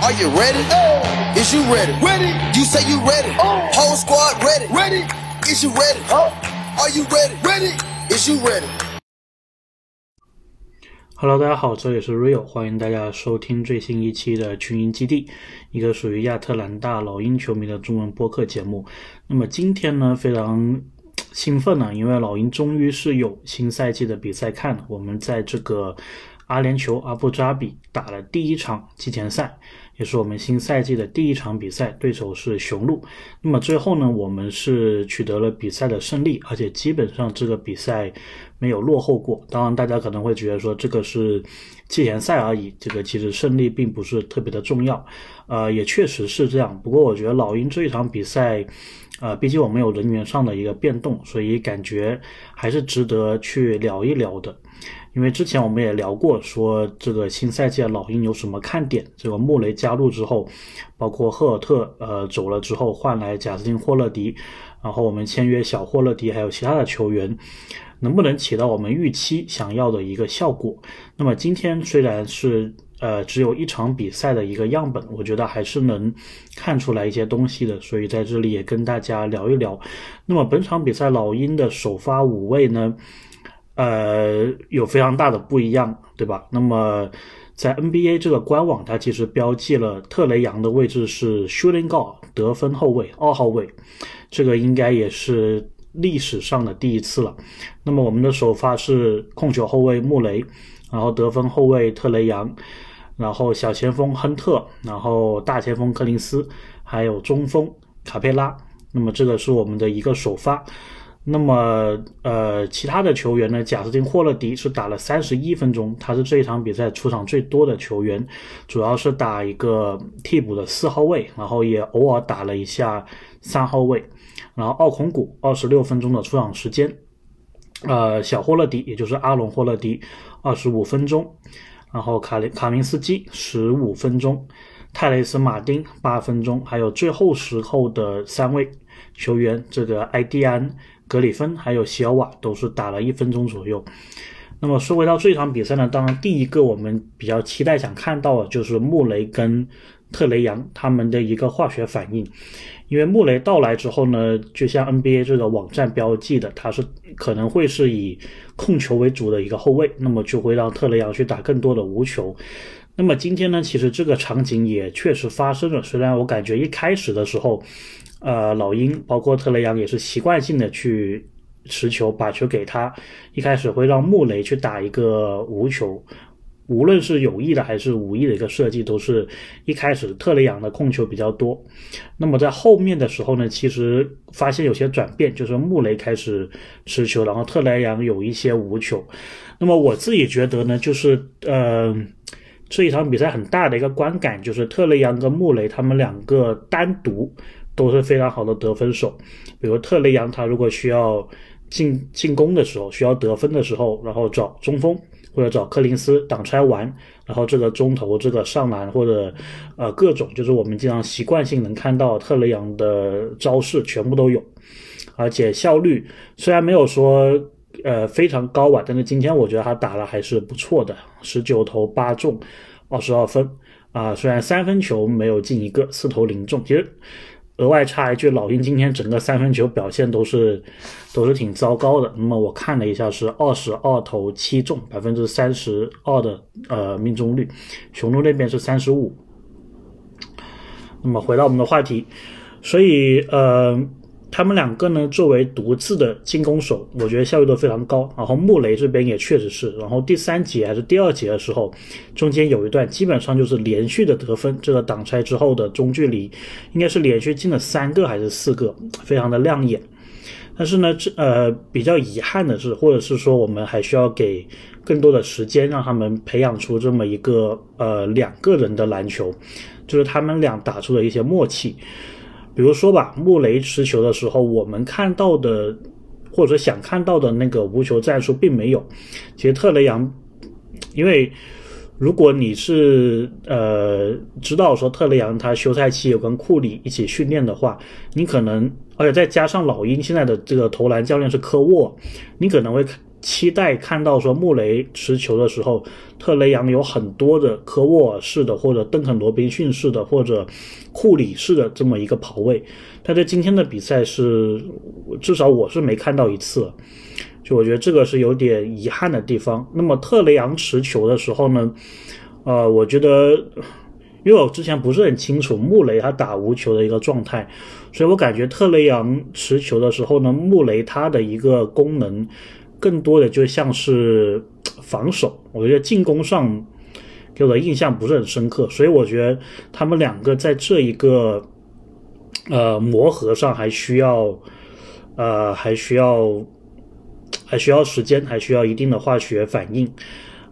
Are you ready? Oh. Is you ready? Ready. You say you ready. Whole squad ready. Ready. Is you ready? Oh. Are you ready? Ready. Is you ready? Hello，大家好，这里是 Rio，欢迎大家收听最新一期的群英基地，一个属于亚特兰大老鹰球迷的中文播客节目。那么今天呢，非常兴奋呢，因为老鹰终于是有新赛季的比赛看了。我们在这个阿联酋阿布扎比打了第一场季前赛。也是我们新赛季的第一场比赛，对手是雄鹿。那么最后呢，我们是取得了比赛的胜利，而且基本上这个比赛没有落后过。当然，大家可能会觉得说这个是季前赛而已，这个其实胜利并不是特别的重要。呃，也确实是这样。不过我觉得老鹰这一场比赛，呃，毕竟我们有人员上的一个变动，所以感觉还是值得去聊一聊的。因为之前我们也聊过，说这个新赛季的老鹰有什么看点？这个穆雷加入之后，包括赫尔特呃走了之后换来贾斯汀霍勒迪，然后我们签约小霍勒迪，还有其他的球员，能不能起到我们预期想要的一个效果？那么今天虽然是呃只有一场比赛的一个样本，我觉得还是能看出来一些东西的，所以在这里也跟大家聊一聊。那么本场比赛老鹰的首发五位呢？呃，有非常大的不一样，对吧？那么在 NBA 这个官网，它其实标记了特雷杨的位置是 shooting guard 得分后卫二号位，这个应该也是历史上的第一次了。那么我们的首发是控球后卫穆雷，然后得分后卫特雷杨，然后小前锋亨特，然后大前锋柯林斯，还有中锋卡佩拉。那么这个是我们的一个首发。那么，呃，其他的球员呢？贾斯汀·霍勒迪是打了三十一分钟，他是这一场比赛出场最多的球员，主要是打一个替补的四号位，然后也偶尔打了一下三号位。然后奥孔古二十六分钟的出场时间，呃，小霍勒迪也就是阿隆·霍勒迪二十五分钟，然后卡雷卡明斯基十五分钟，泰雷斯·马丁八分钟，还有最后时候的三位球员，这个埃蒂安。格里芬还有席尔瓦都是打了一分钟左右。那么说回到这场比赛呢，当然第一个我们比较期待想看到的就是穆雷跟特雷杨他们的一个化学反应。因为穆雷到来之后呢，就像 NBA 这个网站标记的，他是可能会是以控球为主的一个后卫，那么就会让特雷杨去打更多的无球。那么今天呢，其实这个场景也确实发生了，虽然我感觉一开始的时候。呃，老鹰包括特雷杨也是习惯性的去持球，把球给他。一开始会让穆雷去打一个无球，无论是有意的还是无意的一个设计，都是一开始特雷杨的控球比较多。那么在后面的时候呢，其实发现有些转变，就是穆雷开始持球，然后特雷杨有一些无球。那么我自己觉得呢，就是呃，这一场比赛很大的一个观感就是特雷杨跟穆雷他们两个单独。都是非常好的得分手，比如特雷杨，他如果需要进进攻的时候，需要得分的时候，然后找中锋或者找柯林斯挡拆完，然后这个中投这个上篮或者呃各种，就是我们经常习惯性能看到特雷杨的招式全部都有，而且效率虽然没有说呃非常高吧，但是今天我觉得他打的还是不错的，十九投八中，二十二分啊，虽然三分球没有进一个，四投零中，其实。额外插一句，老鹰今天整个三分球表现都是都是挺糟糕的。那么我看了一下，是二十二投七中，百分之三十二的呃命中率。雄鹿那边是三十五。那么回到我们的话题，所以呃。他们两个呢，作为独自的进攻手，我觉得效率都非常高。然后穆雷这边也确实是。然后第三节还是第二节的时候，中间有一段基本上就是连续的得分。这个挡拆之后的中距离，应该是连续进了三个还是四个，非常的亮眼。但是呢，这呃比较遗憾的是，或者是说我们还需要给更多的时间，让他们培养出这么一个呃两个人的篮球，就是他们俩打出的一些默契。比如说吧，穆雷持球的时候，我们看到的或者想看到的那个无球战术并没有。其实特雷杨，因为如果你是呃知道说特雷杨他休赛期有跟库里一起训练的话，你可能而且再加上老鹰现在的这个投篮教练是科沃，你可能会看期待看到说穆雷持球的时候，特雷杨有很多的科沃尔式的，或者邓肯罗宾逊式的，或者库里式的这么一个跑位。但在今天的比赛是，至少我是没看到一次，就我觉得这个是有点遗憾的地方。那么特雷杨持球的时候呢，呃，我觉得，因为我之前不是很清楚穆雷他打无球的一个状态，所以我感觉特雷杨持球的时候呢，穆雷他的一个功能。更多的就像是防守，我觉得进攻上给我的印象不是很深刻，所以我觉得他们两个在这一个呃磨合上还需要呃还需要还需要时间，还需要一定的化学反应。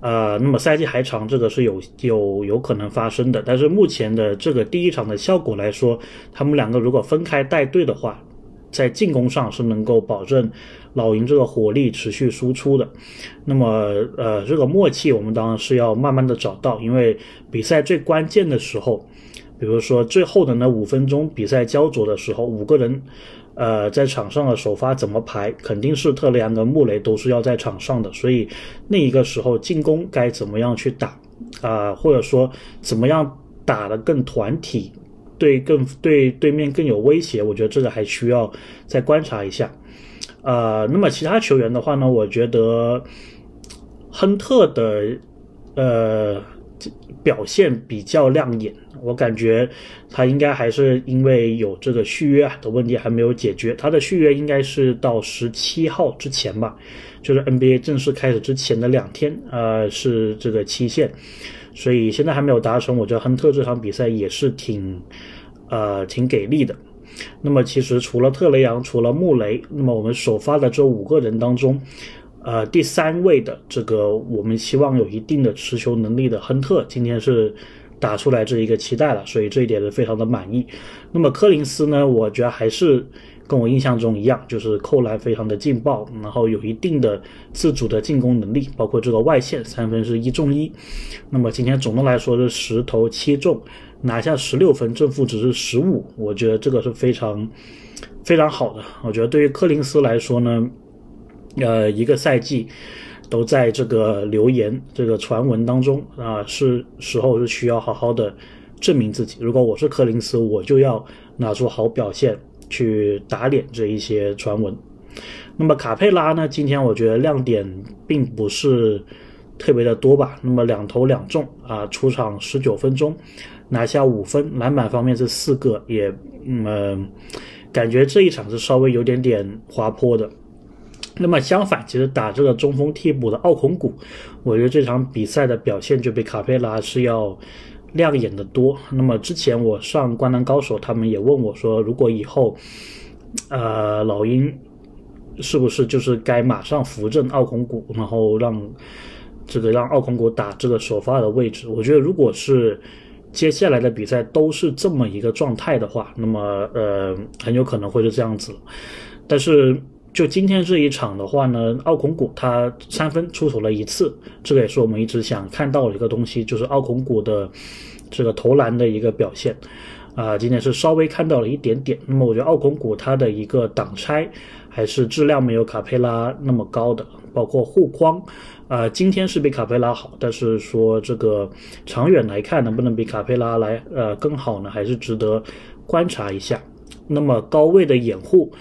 呃，那么赛季还长，这个是有有有可能发生的。但是目前的这个第一场的效果来说，他们两个如果分开带队的话，在进攻上是能够保证。老鹰这个火力持续输出的，那么呃，这个默契我们当然是要慢慢的找到，因为比赛最关键的时候，比如说最后的那五分钟比赛焦灼的时候，五个人呃在场上的首发怎么排，肯定是特雷杨跟穆雷都是要在场上的，所以那一个时候进攻该怎么样去打啊，或者说怎么样打的更团体，对更对对面更有威胁，我觉得这个还需要再观察一下。呃，那么其他球员的话呢，我觉得亨特的呃表现比较亮眼，我感觉他应该还是因为有这个续约啊的问题还没有解决，他的续约应该是到十七号之前吧，就是 NBA 正式开始之前的两天，呃是这个期限，所以现在还没有达成，我觉得亨特这场比赛也是挺呃挺给力的。那么其实除了特雷杨，除了穆雷，那么我们首发的这五个人当中，呃，第三位的这个我们希望有一定的持球能力的亨特，今天是打出来这一个期待了，所以这一点是非常的满意。那么柯林斯呢，我觉得还是跟我印象中一样，就是扣篮非常的劲爆，然后有一定的自主的进攻能力，包括这个外线三分是一中一。那么今天总的来说是十投七中。拿下十六分，正负值是十五，我觉得这个是非常非常好的。我觉得对于柯林斯来说呢，呃，一个赛季都在这个流言、这个传闻当中啊，是时候是需要好好的证明自己。如果我是柯林斯，我就要拿出好表现去打脸这一些传闻。那么卡佩拉呢？今天我觉得亮点并不是特别的多吧。那么两投两中啊，出场十九分钟。拿下五分，篮板方面是四个，也嗯，感觉这一场是稍微有点点滑坡的。那么相反，其实打这个中锋替补的奥孔古，我觉得这场比赛的表现就比卡佩拉是要亮眼的多。那么之前我上灌篮高手，他们也问我说，如果以后呃老鹰是不是就是该马上扶正奥孔古，然后让这个让奥孔古打这个首发的位置？我觉得如果是。接下来的比赛都是这么一个状态的话，那么呃很有可能会是这样子。但是就今天这一场的话呢，奥孔古他三分出手了一次，这个也是我们一直想看到的一个东西，就是奥孔古的这个投篮的一个表现。啊，今天是稍微看到了一点点。那么我觉得奥孔古他的一个挡拆还是质量没有卡佩拉那么高的，包括护框。呃，今天是比卡佩拉好，但是说这个长远来看，能不能比卡佩拉来呃更好呢？还是值得观察一下。那么高位的掩护，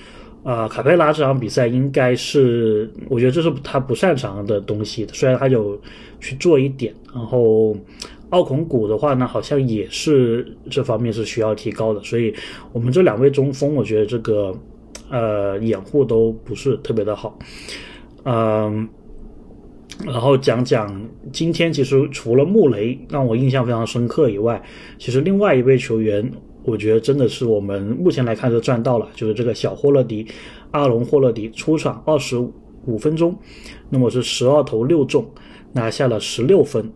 啊，卡佩拉这场比赛应该是，我觉得这是他不擅长的东西。虽然他有去做一点，然后奥孔古的话呢，好像也是这方面是需要提高的。所以我们这两位中锋，我觉得这个呃掩护都不是特别的好，嗯。然后讲讲今天，其实除了穆雷让我印象非常深刻以外，其实另外一位球员，我觉得真的是我们目前来看是赚到了，就是这个小霍勒迪，阿隆霍勒迪出场二十五分钟，那么是十二投六中，拿下了十六分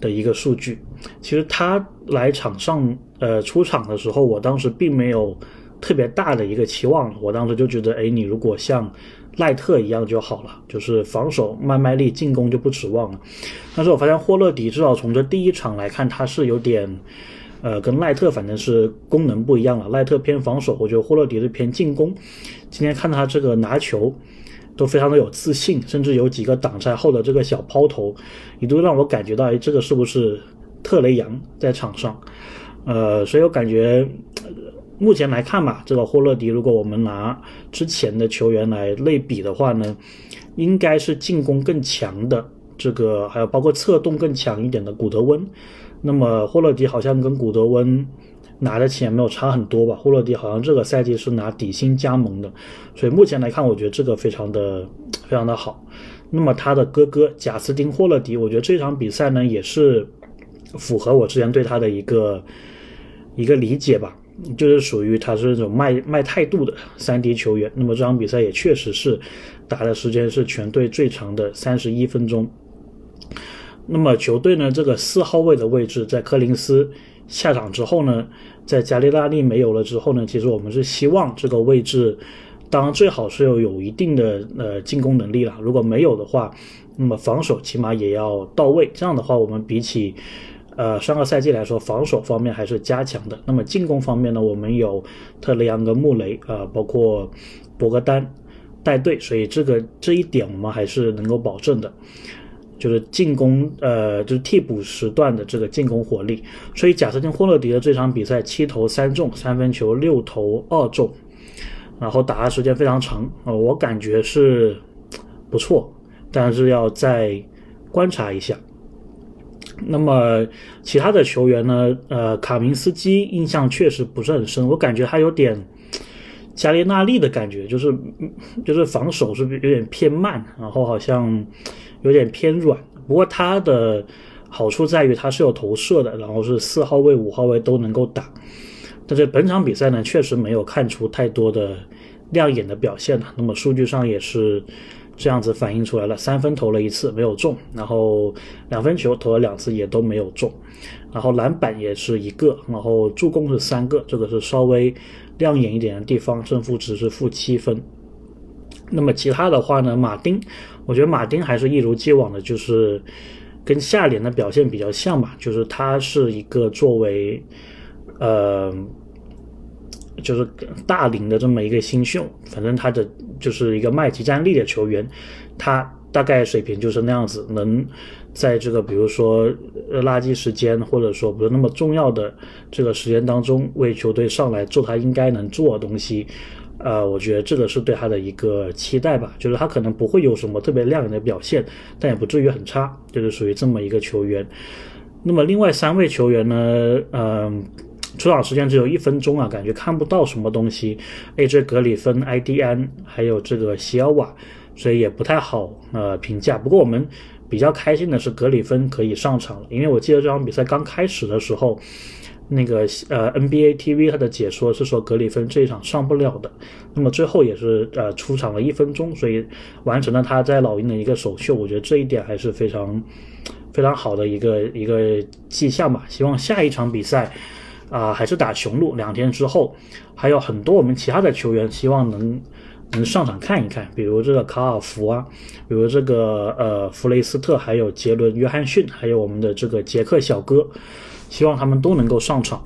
的一个数据。其实他来场上呃出场的时候，我当时并没有特别大的一个期望，我当时就觉得，哎，你如果像。赖特一样就好了，就是防守卖卖力，进攻就不指望了。但是我发现霍勒迪至少从这第一场来看，他是有点，呃，跟赖特反正是功能不一样了。赖特偏防守，我觉得霍勒迪是偏进攻。今天看他这个拿球，都非常的有自信，甚至有几个挡拆后的这个小抛投，一度让我感觉到，哎，这个是不是特雷杨在场上？呃，所以我感觉目前来看吧，这个霍勒迪，如果我们拿之前的球员来类比的话呢，应该是进攻更强的这个，还有包括策动更强一点的古德温。那么霍勒迪好像跟古德温。拿的钱没有差很多吧？霍勒迪好像这个赛季是拿底薪加盟的，所以目前来看，我觉得这个非常的非常的好。那么他的哥哥贾斯汀·霍勒迪，我觉得这场比赛呢也是符合我之前对他的一个一个理解吧，就是属于他是那种卖卖态度的三 D 球员。那么这场比赛也确实是打的时间是全队最长的三十一分钟。那么球队呢这个四号位的位置在柯林斯。下场之后呢，在加利拉利没有了之后呢，其实我们是希望这个位置，当然最好是要有一定的呃进攻能力了。如果没有的话，那么防守起码也要到位。这样的话，我们比起呃上个赛季来说，防守方面还是加强的。那么进攻方面呢，我们有特雷杨跟穆雷啊，包括博格丹带队，所以这个这一点我们还是能够保证的。就是进攻，呃，就是替补时段的这个进攻火力。所以贾斯汀·霍勒迪的这场比赛七投三中，三分球六投二中，然后打的时间非常长，呃，我感觉是不错，但是要再观察一下。那么其他的球员呢？呃，卡明斯基印象确实不是很深，我感觉他有点加列纳利的感觉，就是就是防守是有点偏慢，然后好像。有点偏软，不过它的好处在于它是有投射的，然后是四号位、五号位都能够打。但是本场比赛呢，确实没有看出太多的亮眼的表现那么数据上也是这样子反映出来了：三分投了一次没有中，然后两分球投了两次也都没有中，然后篮板也是一个，然后助攻是三个，这个是稍微亮眼一点的地方，正负值是负七分。那么其他的话呢，马丁。我觉得马丁还是一如既往的，就是跟下联的表现比较像吧，就是他是一个作为呃，就是大龄的这么一个新秀，反正他的就是一个卖集战力的球员，他大概水平就是那样子，能在这个比如说垃圾时间或者说不是那么重要的这个时间当中，为球队上来做他应该能做的东西。呃，我觉得这个是对他的一个期待吧，就是他可能不会有什么特别亮眼的表现，但也不至于很差，就是属于这么一个球员。那么另外三位球员呢，嗯，出场时间只有一分钟啊，感觉看不到什么东西。A.J. 格里芬、埃迪安还有这个席尔瓦，所以也不太好呃评价。不过我们比较开心的是格里芬可以上场了，因为我记得这场比赛刚开始的时候。那个呃，NBA TV 它的解说是说格里芬这一场上不了的，那么最后也是呃出场了一分钟，所以完成了他在老鹰的一个首秀，我觉得这一点还是非常非常好的一个一个迹象吧。希望下一场比赛啊还是打雄鹿，两天之后还有很多我们其他的球员希望能能上场看一看，比如这个卡尔福啊，比如这个呃弗雷斯特，还有杰伦约翰逊，还有我们的这个杰克小哥。希望他们都能够上场。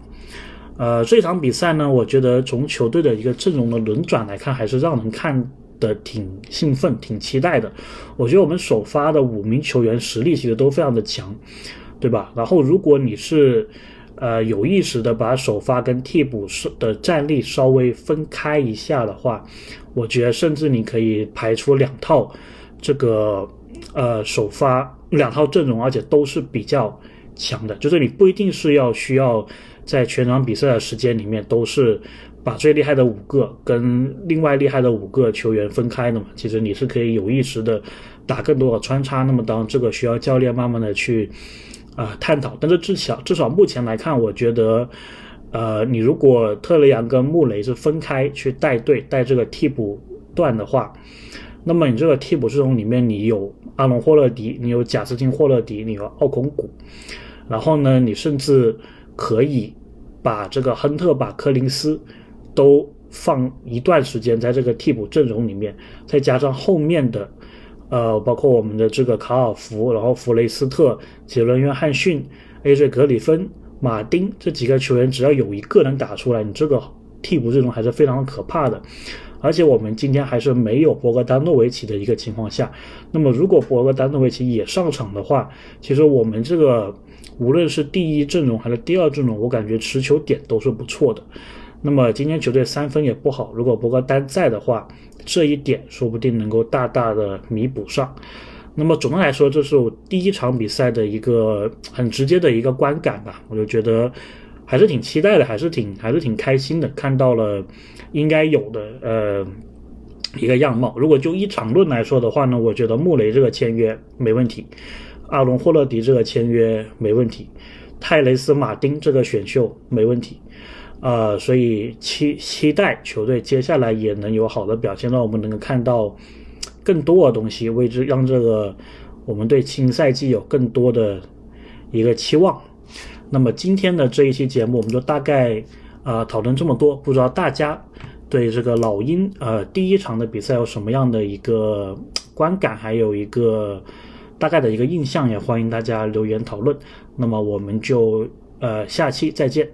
呃，这场比赛呢，我觉得从球队的一个阵容的轮转来看，还是让人看的挺兴奋、挺期待的。我觉得我们首发的五名球员实力其实都非常的强，对吧？然后如果你是呃有意识的把首发跟替补的战力稍微分开一下的话，我觉得甚至你可以排出两套这个呃首发两套阵容，而且都是比较。强的，就是你不一定是要需要在全场比赛的时间里面都是把最厉害的五个跟另外厉害的五个球员分开的嘛。其实你是可以有意识的打更多的穿插。那么当然这个需要教练慢慢的去啊探讨。但是至少至少目前来看，我觉得呃，你如果特雷杨跟穆雷是分开去带队带这个替补段的话。那么你这个替补阵容里面，你有阿隆霍勒迪，你有贾斯汀霍勒迪，你有奥孔古，然后呢，你甚至可以把这个亨特、把柯林斯都放一段时间在这个替补阵容里面，再加上后面的，呃，包括我们的这个卡尔福，然后弗雷斯特、杰伦约翰逊、A.J. 格里芬、马丁这几个球员，只要有一个能打出来，你这个替补阵容还是非常可怕的。而且我们今天还是没有博格丹诺维奇的一个情况下，那么如果博格丹诺维奇也上场的话，其实我们这个无论是第一阵容还是第二阵容，我感觉持球点都是不错的。那么今天球队三分也不好，如果博格丹在的话，这一点说不定能够大大的弥补上。那么总的来说，这是我第一场比赛的一个很直接的一个观感吧，我就觉得还是挺期待的，还是挺还是挺开心的，看到了应该有的呃一个样貌。如果就一场论来说的话呢，我觉得穆雷这个签约没问题，阿隆霍勒迪这个签约没问题，泰雷斯马丁这个选秀没问题，呃，所以期期待球队接下来也能有好的表现，让我们能够看到。更多的东西，为之让这个我们对新赛季有更多的一个期望。那么今天的这一期节目，我们就大概呃讨论这么多。不知道大家对这个老鹰呃第一场的比赛有什么样的一个观感，还有一个大概的一个印象，也欢迎大家留言讨论。那么我们就呃下期再见。